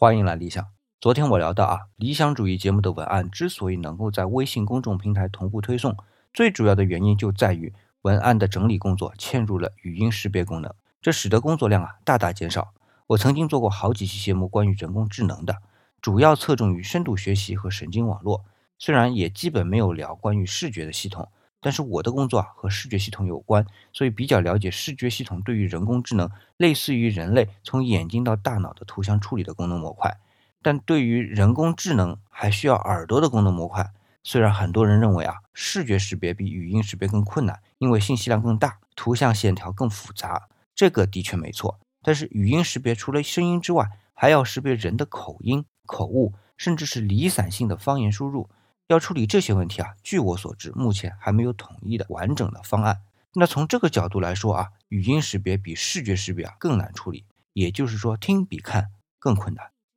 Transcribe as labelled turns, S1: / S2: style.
S1: 欢迎来理想。昨天我聊到啊，理想主义节目的文案之所以能够在微信公众平台同步推送，最主要的原因就在于文案的整理工作嵌入了语音识别功能，这使得工作量啊大大减少。我曾经做过好几期节目关于人工智能的，主要侧重于深度学习和神经网络，虽然也基本没有聊关于视觉的系统。但是我的工作啊和视觉系统有关，所以比较了解视觉系统对于人工智能类似于人类从眼睛到大脑的图像处理的功能模块。但对于人工智能还需要耳朵的功能模块，虽然很多人认为啊视觉识别比语音识别更困难，因为信息量更大，图像线条更复杂，这个的确没错。但是语音识别除了声音之外，还要识别人的口音、口误，甚至是离散性的方言输入。要处理这些问题啊，据我所知，目前还没有统一的完整的方案。那从这个角度来说啊，语音识别比视觉识别啊更难处理，也就是说听比看更困难。